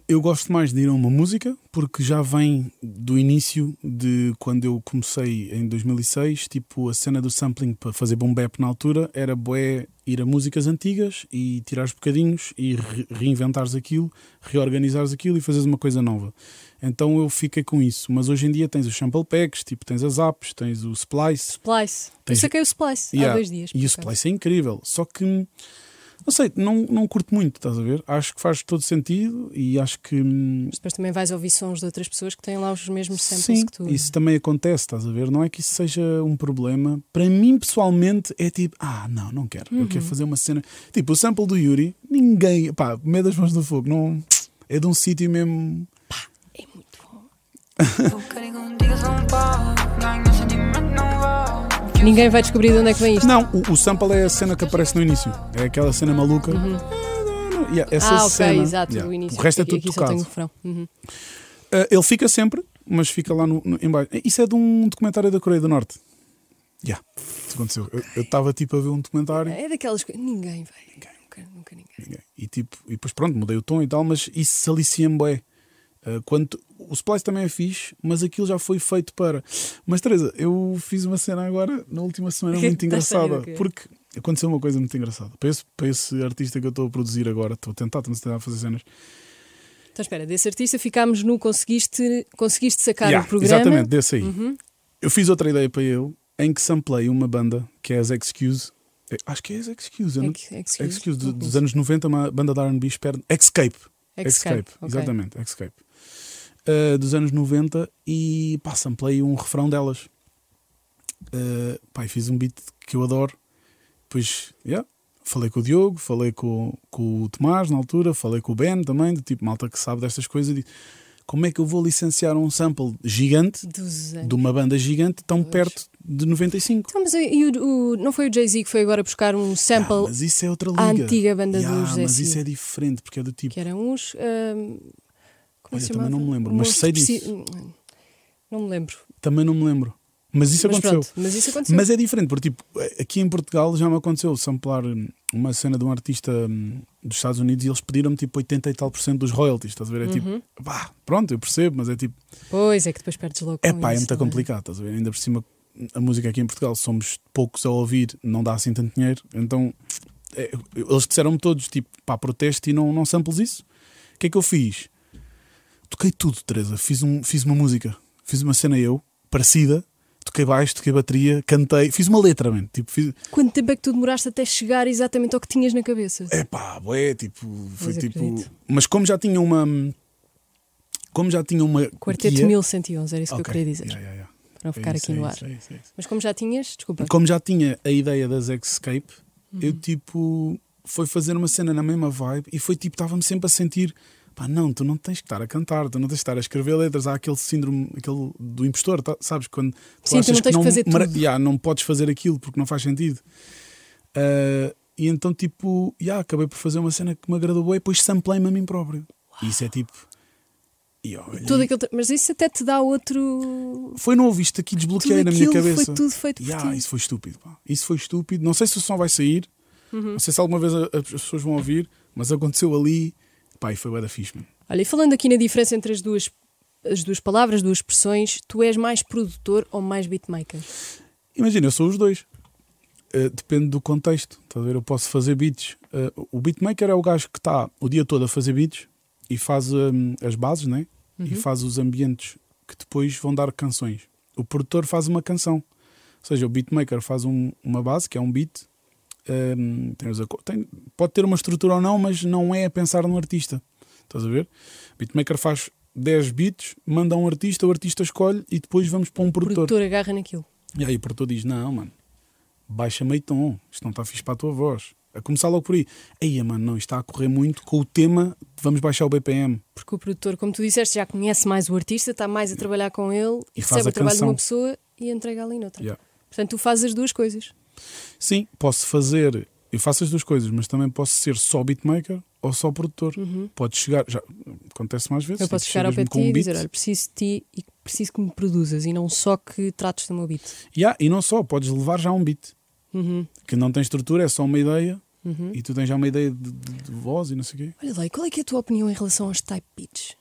eu gosto mais de ir a uma música porque já vem do início de quando eu comecei em 2006. Tipo, a cena do sampling para fazer boom bap na altura era bué ir a músicas antigas e tirar os bocadinhos e re- reinventares aquilo, reorganizares aquilo e fazeres uma coisa nova. Então eu fiquei com isso. Mas hoje em dia tens os sample packs, tipo, tens as apps, tens o Splice. Splice. Eu Tens- saquei o Splice há Yeah. dois dias. E o. Splice é incrível. Só que, não sei, não, não curto muito, estás a ver? Acho que faz todo sentido e acho que. hum, Mas depois também vais ouvir sons de outras pessoas que têm lá os mesmos samples Sim, que tu. isso também acontece, estás a ver? Não é que isso seja um problema. Para mim, pessoalmente, é tipo, ah, não, não quero. Eu Uhum. quero fazer uma cena. Tipo, o sample do Yuri, ninguém, pá, medo das mãos do fogo, não. É de um sítio mesmo. É muito bom. Ninguém vai descobrir de onde é que vem isto. Não, o, o sample é a cena que aparece no início. É aquela cena maluca. Yeah, essa Uhum. ah, ok, cena, exato, yeah. o início. O resto é Aqui- tudo aqui só tocado. Uhum. Uh, ele fica sempre, mas fica lá no, no, em baixo. Isso é de um documentário da Coreia do Norte. Já, isso aconteceu. Eu estava tipo a ver um documentário É daquelas coisas. Ninguém vai. Nunca, nunca ninguém. e tipo, e depois pronto, mudei o tom e tal, mas isso alicia-me bué. Uh, quando, o Splice também é fixe, mas aquilo já foi feito para. Mas Teresa, eu fiz uma cena agora na última semana Que- muito engraçada. Porque aconteceu uma coisa muito engraçada. Para esse, para esse artista que eu estou a produzir agora, estou a tentar, estou a tentar fazer cenas. Então espera, desse artista ficámos no conseguiste, conseguiste sacar Yeah, o programa. Exatamente, desse aí. Uhum. Eu fiz outra ideia para ele em que samplei uma banda que é as Excuse. É, Acho que é as Excuse. não- Ex- excuse. Excuse, dos conheço. anos 90, uma banda de RB esperta. Escape. Escape, ok. exatamente, Escape. Uh, dos anos 90 e pá, samplei um refrão delas. Uh, pá, fiz um beat que eu adoro. Depois, yeah, falei com o Diogo, falei com, com o Tomás na altura, falei com o Ben também, do tipo malta que sabe destas coisas. Como é que eu vou licenciar um sample gigante Dos de uma banda gigante tão perto de 95? Então, mas e o, o- não foi o Jay-Z que foi agora buscar um sample Ah, mas isso é outra liga. à antiga banda Yeah, José Mas Cid. isso é diferente, porque é do tipo. que eram uns. como Olha, se também chamava? não me lembro, mas sei disso. Não me lembro. Também não me lembro. Mas isso Mas aconteceu. pronto, mas isso aconteceu. Mas é diferente, porque tipo, aqui em Portugal já me aconteceu samplar uma cena de um artista hum, dos Estados Unidos e eles pediram-me tipo 80 e tal por cento dos royalties, estás a ver? É Uhum. tipo, pá, pronto, eu percebo, mas é tipo, Pois é que depois perdes logo. é pá, é isso, muito não complicado, estás a ver? Ainda por cima, a música aqui em Portugal somos poucos a ouvir, não dá assim tanto dinheiro, então é, eles disseram-me todos, tipo, pá, protesto e não, não samples isso. O que é que eu fiz? Toquei tudo, Teresa, fiz, um, fiz uma música, fiz uma cena eu, parecida. Toquei baixo, toquei bateria, cantei, fiz uma letra, man. Tipo, fiz, Quanto tempo é que tu demoraste até chegar exatamente ao que tinhas na cabeça? É pá, bué, tipo, foi Pois tipo. acredito. Mas como já tinha uma. Como já tinha uma. Quarteto guia- 1111, era isso que eu queria dizer. yeah, yeah, yeah. Para não É ficar isso, aqui é no ar. isso, é isso, isso. Mas como já tinhas, desculpa. Como já tinha a ideia das Escape, Uhum. eu tipo. Foi fazer uma cena na mesma vibe e foi tipo, estava-me sempre a sentir. Pá, não, tu não tens que estar a cantar, tu não tens que estar a escrever letras. Há aquele síndrome aquele do impostor, tá- sabes? Quando tu Sim, tu achas não tens que fazer mere- tudo. Yeah, não podes fazer aquilo porque não faz sentido. Ah, e então, tipo, yeah, acabei por fazer uma cena que me agradou bem e depois samplei-me a mim próprio. E isso é tipo. E eu olhei- Todo aquele... Mas isso até te dá outro. Foi novo, isto aqui desbloqueei Tudo na minha aquilo cabeça. foi tudo feito por Yeah, ti. Isso foi estúpido. pá. Isso foi estúpido. Não sei se o som vai sair, Uhum. não sei se alguma vez as pessoas vão ouvir, mas aconteceu ali. E foi bué da fixe. Olha, e falando aqui na diferença entre as duas, as duas palavras, duas expressões, tu és mais produtor ou mais beatmaker? Imagina, eu sou os dois. Uh, depende do contexto. Estás a ver? Eu posso fazer beats. Uh, o beatmaker é o gajo que está o dia todo a fazer beats e faz um, as bases, né? E faz os ambientes que depois vão dar canções. O produtor faz uma canção. Ou seja, o beatmaker faz um- uma base, que é um beat. Um, tem tem- pode ter uma estrutura ou não, mas não é a pensar no artista. Estás a ver? Beatmaker faz 10 beats, manda a um artista, o artista escolhe e depois vamos para um O produtor. produtor agarra naquilo. E aí o produtor diz: Não, mano, baixa meio tom, isto não está fixe para a tua voz. A começar logo por aí. Aí, mano, não, isto está a correr muito com o tema, vamos baixar o BPM. Porque o produtor, como tu disseste, já conhece mais o artista, está mais a trabalhar com ele E faz recebe o trabalho de uma canção. pessoa e entrega ali noutra. Yeah. Portanto, tu fazes as duas coisas. Sim, posso fazer, eu faço as duas coisas, mas também posso ser só beatmaker ou só produtor. Pode chegar, já acontece mais vezes. Uhum. Eu posso chegar ao pé de ti um e dizer: Olha, preciso de ti e preciso que me produzas e não só que trates do meu beat. Yeah, e não só, podes levar já um beat Uhum. que não tem estrutura, é só uma ideia e tu tens já uma ideia de, de- de voz e não sei o quê. Olha lá, e qual é, que é a tua opinião em relação aos type beats?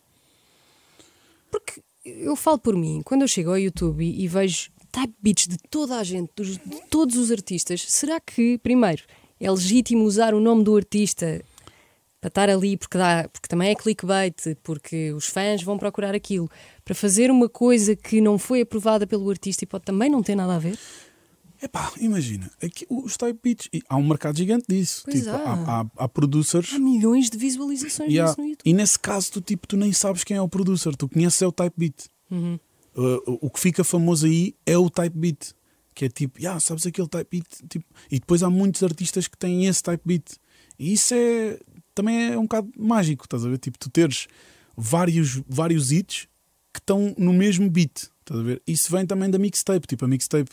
Porque eu falo por mim, quando eu chego ao YouTube e, e vejo type beats de toda a gente, dos- de todos os artistas, será que, primeiro, é legítimo usar o nome do artista para estar ali porque, dá, porque também é clickbait, porque os fãs vão procurar aquilo, para fazer uma coisa que não foi aprovada pelo artista e pode também não ter nada a ver? Epá, imagina, aqui, os type beats, há um mercado gigante disso. Pois tipo, há. há, há, há producers Há milhões de visualizações E, há- no YouTube. e nesse caso, tu, tipo, tu nem sabes quem é o producer, tu conheces é o type beat. Uhum. Uh, o- que fica famoso aí é o type beat, que é tipo, yeah, sabes aquele type beat? Tipo, e depois há muitos artistas que têm esse type beat. E isso é também é um bocado mágico, estás a ver? Tipo, tu teres vários, vários hits que estão no mesmo beat, estás a ver? Isso vem também da mixtape, tipo, a mixtape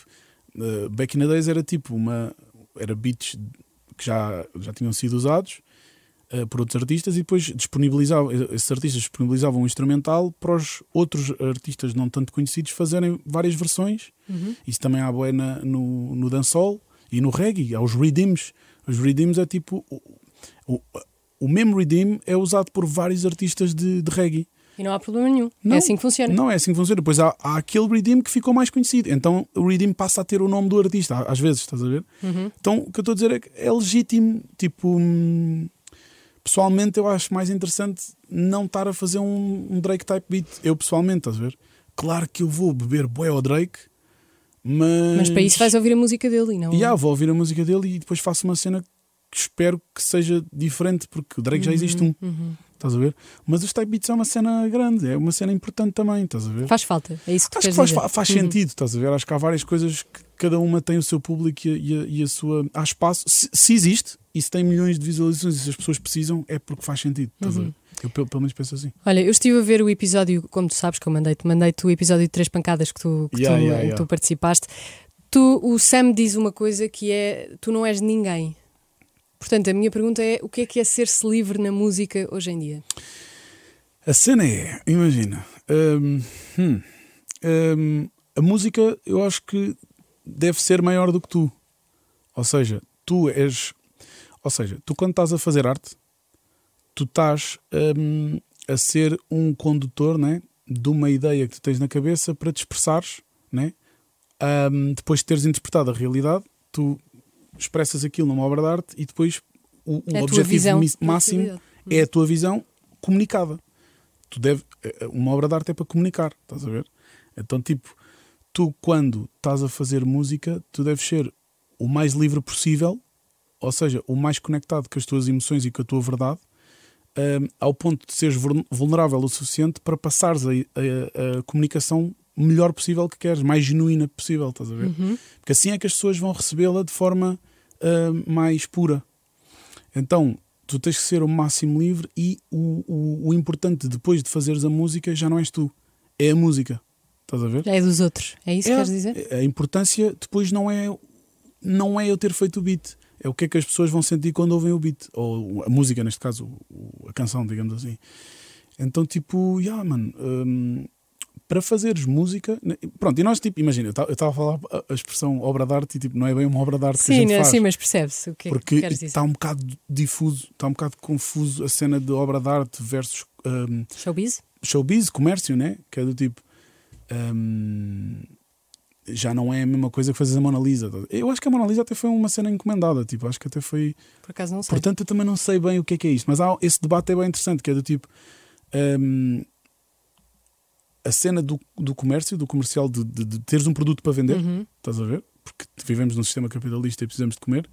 uh, back in the days era tipo uma era beats que já, já tinham sido usados uh, por outros artistas e depois disponibilizavam, esses artistas disponibilizavam um instrumental para os outros artistas não tanto conhecidos fazerem várias versões. Isso também há na- no, no dancehall e no reggae, há os redeems. Os redeems é tipo o, o, o mesmo redeem é usado por vários artistas de, de reggae. E não há problema nenhum. é assim que funciona. Não é assim que funciona. Depois há, há aquele redeem que ficou mais conhecido. Então o redeem passa a ter o nome do artista, às vezes, estás a ver? Uhum. Então o que eu estou a dizer é que é legítimo. Tipo, hum, pessoalmente eu acho mais interessante não estar a fazer um, um Drake type beat. Eu pessoalmente, estás a ver? Claro que eu vou beber bué ao Drake, mas. Mas para isso vais ouvir a música dele e não. E ah, vou ouvir a música dele e depois faço uma cena que espero que seja diferente, porque o Drake já existe um. Uhum. Estás a ver? Mas os type beats é uma cena grande, é uma cena importante também, estás a ver? Faz falta, é isso que tu Acho que faz, dizer. faz Uhum. sentido, estás a ver? Acho que há várias coisas que cada uma tem o seu público e a, e a- e a sua. Há espaço. Se, se existe e se tem milhões de visualizações e se as pessoas precisam, é porque faz sentido, estás Uhum. a ver? Eu pelo, pelo menos penso assim. Olha, eu estive a ver o episódio, como tu sabes que eu mandei-te, mandei-te o episódio de Três Pancadas que tu, que Yeah, tu, yeah, yeah. tu participaste. Tu, o Sam diz uma coisa que é: tu não és de ninguém. Portanto, a minha pergunta é: o que é que é ser-se livre na música hoje em dia? A cena é, imagina, hum, hum, hum, a música eu acho que deve ser maior do que tu. Ou seja, tu és. Ou seja, tu quando estás a fazer arte, tu estás hum, a ser um condutor né, de uma ideia que tu tens na cabeça para te expressares, né? Hum, depois de teres interpretado a realidade, tu expressas aquilo numa obra de arte e depois o, o É objetivo máximo é a tua visão comunicada. Tu deve, eh, uma obra de arte é para comunicar, estás a ver? Então, tipo, tu quando estás a fazer música, tu deves ser o mais livre possível, ou seja, o mais conectado com as tuas emoções e com a tua verdade, hum, ao ponto de seres vulner- vulnerável o suficiente para passares a, a- a comunicação melhor possível que queres, mais genuína possível, estás a ver? Porque assim é que as pessoas vão recebê-la de forma hum, mais pura. Então, tu tens que ser o máximo livre e o, o, o importante depois de fazeres a música já não és tu, é a música. Estás a ver? É dos outros. É isso que É, queres dizer? A importância depois não é não é eu ter feito o beat, é o que é que as pessoas vão sentir quando ouvem o beat, ou a música, neste caso, a canção, digamos assim. Então, tipo, yeah, mano, hum, para fazeres música, né, pronto, e nós, tipo, imagina, eu estava a falar a- expressão obra de arte e, tipo, não é bem uma obra de arte que a Sim, gente não, faz. sim, mas percebe-se o que é que Porque queres dizer. está um bocado difuso, está um bocado confuso a cena de obra de arte versus hum, Showbiz? showbiz, comércio, né? Que é do tipo. hum, já não é a mesma coisa que fazes a Mona Lisa. Eu acho que a Mona Lisa até foi uma cena encomendada, tipo, acho que até foi. Por acaso não sei. Portanto, eu também não sei bem o que é que é isto, mas há, esse debate é bem interessante, que é do tipo. hum, a cena do, do comércio, do comercial, de, de- de teres um produto para vender, Uhum. estás a ver? Porque vivemos num sistema capitalista e precisamos de comer,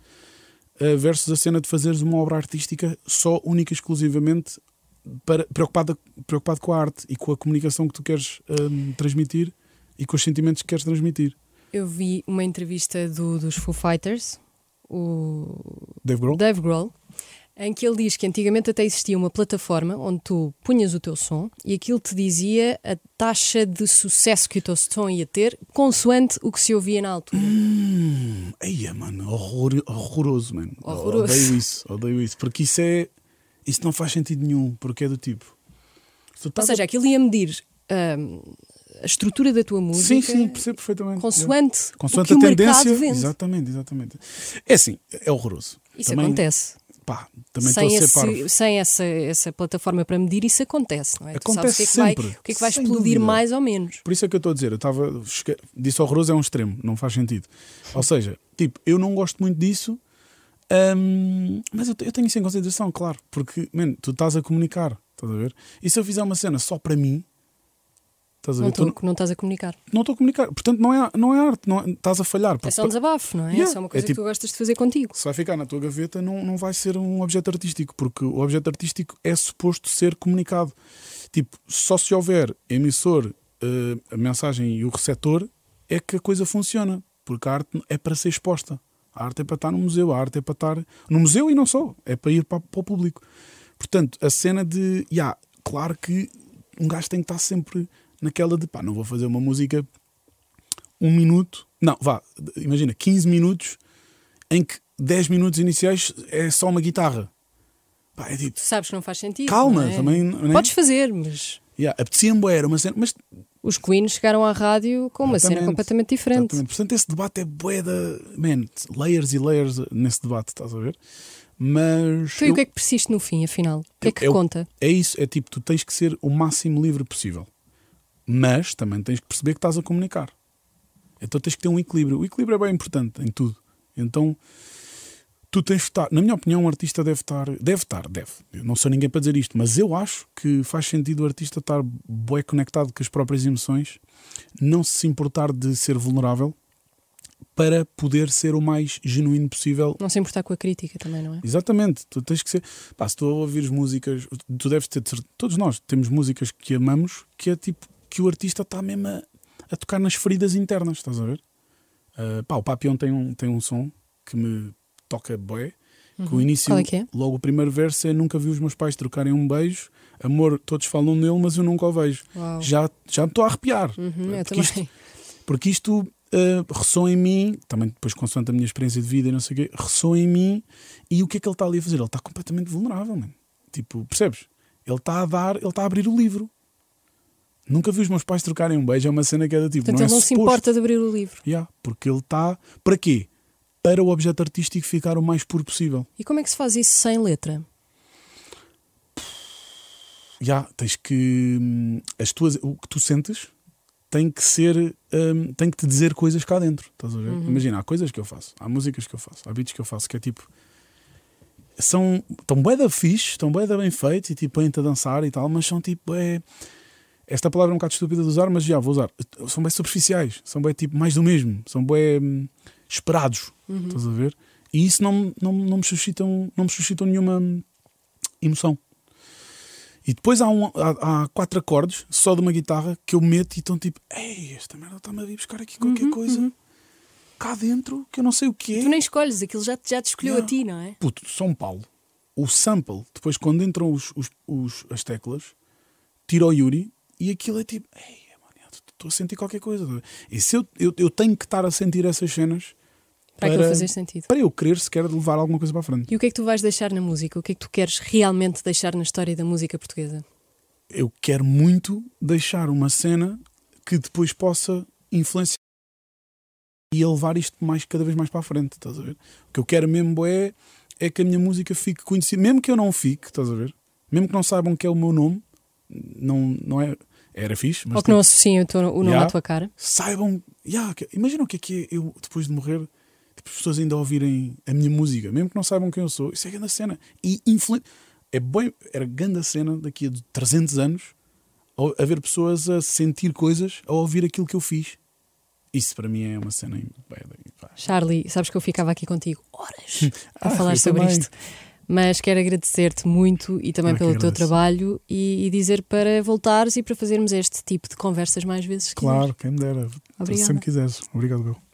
uh, versus a cena de fazeres uma obra artística só, única e exclusivamente para, preocupada, preocupado com a arte e com a comunicação que tu queres hum, transmitir e com os sentimentos que queres transmitir. Eu vi uma entrevista do- dos Foo Fighters, o Dave Grohl? Dave Grohl, em que ele diz que antigamente até existia uma plataforma onde tu punhas o teu som e aquilo te dizia a taxa de sucesso que o teu som ia ter, consoante o que se ouvia na altura. Hum, eia, mano, horror, horroroso, mano. Horroroso. Odeio isso, odeio isso. Porque isso é. Isso não faz sentido nenhum, porque é do tipo. se Ou seja, aquilo ia medir hum, a estrutura da tua música Sim, sim, percebo perfeitamente. consoante, que a tendência. vende. Exatamente, exatamente. É assim, é horroroso. Isso Também, acontece. Pá, também estou Sem, a ser esse, sem essa, essa plataforma para medir, isso acontece, não é? sabes o Acontece que é que vai, sempre, o que é que vai explodir dúvida. mais ou menos. Por isso é que eu estou a dizer, eu estava. Disse horroroso é um extremo, não faz sentido. Ou seja, tipo, eu não gosto muito disso, hum, mas eu, eu tenho isso em consideração, claro, porque, tu estás a comunicar, estás a ver? E se eu fizer uma cena só para mim, estás a Não, ver? Tu tô- não estás a comunicar. não estou a comunicar, portanto, não é, não é arte, não é- estás a falhar. É só um desabafo, não é? Yeah, É só uma é coisa tipo- que tu gostas de fazer contigo. se vai ficar na tua gaveta, não, não vai ser um objeto artístico, porque o objeto artístico é suposto ser comunicado. Tipo, só se houver emissor, eh, a mensagem e o receptor, é que a coisa funciona. Porque a arte é para ser exposta. A arte é para estar no museu, a arte é para estar no museu e não só, é para ir para, para o público. Portanto, a cena de, yeah, claro que um gajo tem que estar sempre naquela de pá, não vou fazer uma música um minuto, não, vá, imagina, 15 minutos em que 10 minutos iniciais é só uma guitarra. Pá, é tipo, Tu sabes que não faz sentido. calma, é? também. É? Podes fazer, mas Yeah, apetecia-me era uma cena, mas os Queens chegaram à rádio com uma cena completamente diferente. Exatamente. Portanto, esse debate é bué da. Man, layers e layers nesse debate, estás a ver? Mas. E eu- o que é que persiste no fim, afinal? O que é que eu- conta? É isso, é tipo, tu tens que ser o máximo livre possível. Mas também tens que perceber que estás a comunicar. Então tens que ter um equilíbrio. O equilíbrio é bem importante em tudo. Então tu tens de estar, na minha opinião, um artista deve estar, deve estar, deve. Eu não sou ninguém para dizer isto, mas eu acho que faz sentido o artista estar bem conectado com as próprias emoções, não se importar de ser vulnerável para poder ser o mais genuíno possível Não se importar com a crítica também, não é? Exatamente, tu tens que ser. Pá, se tu ouvires músicas, tu deves ter. Todos nós temos músicas que amamos que é tipo que o artista está mesmo a, a tocar nas feridas internas, estás a ver? Ah, pá, o Papião tem um, tem um som que me toca boé. Que o início, Qual é que é? logo o primeiro verso é Nunca vi os meus pais trocarem um beijo, amor, todos falam nele, mas eu nunca o vejo. Uau. Já, já me estou a arrepiar. Uhum, porque isto, porque isto uh, ressoa em mim, também depois consoante a minha experiência de vida e não sei o quê, ressoa em mim e o que é que ele está ali a fazer? Ele está completamente vulnerável, mano. Tipo, percebes? Ele está a dar, ele está a abrir o livro. Nunca vi os meus pais trocarem um beijo, é uma cena que é da tipo. Portanto, não ele é não se suposto. importa de abrir o livro. Yeah, porque ele está. Para quê? Para o objeto artístico ficar o mais puro possível. E como é que se faz isso sem letra? Já, tens que. hum, As tuas, o que tu sentes tem que ser. hum, tem que te dizer coisas cá dentro. Estás a ver? Imagina, há coisas que eu faço, há músicas que eu faço, há beats que eu faço que é tipo. São. Estão bué da fixe, estão bué da bem feitos e tipo, põem-te a dançar e tal, mas são tipo. É, esta palavra é um bocado estúpida de usar, mas já vou usar. São bem superficiais, são bem tipo mais do mesmo, são bem hum, esperados. Estás a ver? E isso não, não, não, me suscitam, não me suscitam nenhuma hum, emoção. E depois há, um, há, há quatro acordes só de uma guitarra que eu meto e estão tipo, ei, esta merda está-me a vir buscar aqui qualquer coisa cá dentro que eu não sei o que é. Tu nem escolhes, aquilo já, te- já te escolheu Yeah. a ti, não é? Puto, São Paulo, o sample, depois quando entram os, os, os- as teclas, tira o Yuri e aquilo é tipo, estou a sentir qualquer coisa. E se eu, eu, eu tenho que estar a sentir essas cenas Para aquilo fazer sentido. para eu querer sequer levar alguma coisa para a frente. E o que é que tu vais deixar na música? O que é que tu queres realmente deixar na história da música portuguesa? eu quero muito deixar uma cena que depois possa influenciar e a levar isto mais, cada vez mais para a frente, estás a ver? O que eu quero mesmo é, é que a minha música fique conhecida, mesmo que eu não fique, estás a ver? Mesmo que não saibam que é o meu nome, não, não é. Era fixe, mas Ou que não associem o, teu- o nome Yeah. à tua cara? saibam. Yeah, que- imagina o que é que é eu, depois de morrer, tipo, as pessoas ainda ouvirem a minha música, mesmo que não saibam quem eu sou. Isso é grande cena. E influ... é bem, era grande cena daqui a 300 anos haver pessoas a sentir coisas ao ouvir aquilo que eu fiz. Isso para mim é uma cena. Charlie, sabes que eu ficava aqui contigo horas a Ah, falar sobre também. isto. Mas quero agradecer-te muito e também Eu pelo teu trabalho e, e dizer para voltares e para fazermos este tipo de conversas mais vezes. quiseres. Claro, quem me dera. Obrigada. Sempre quiseres. Obrigado, Bel.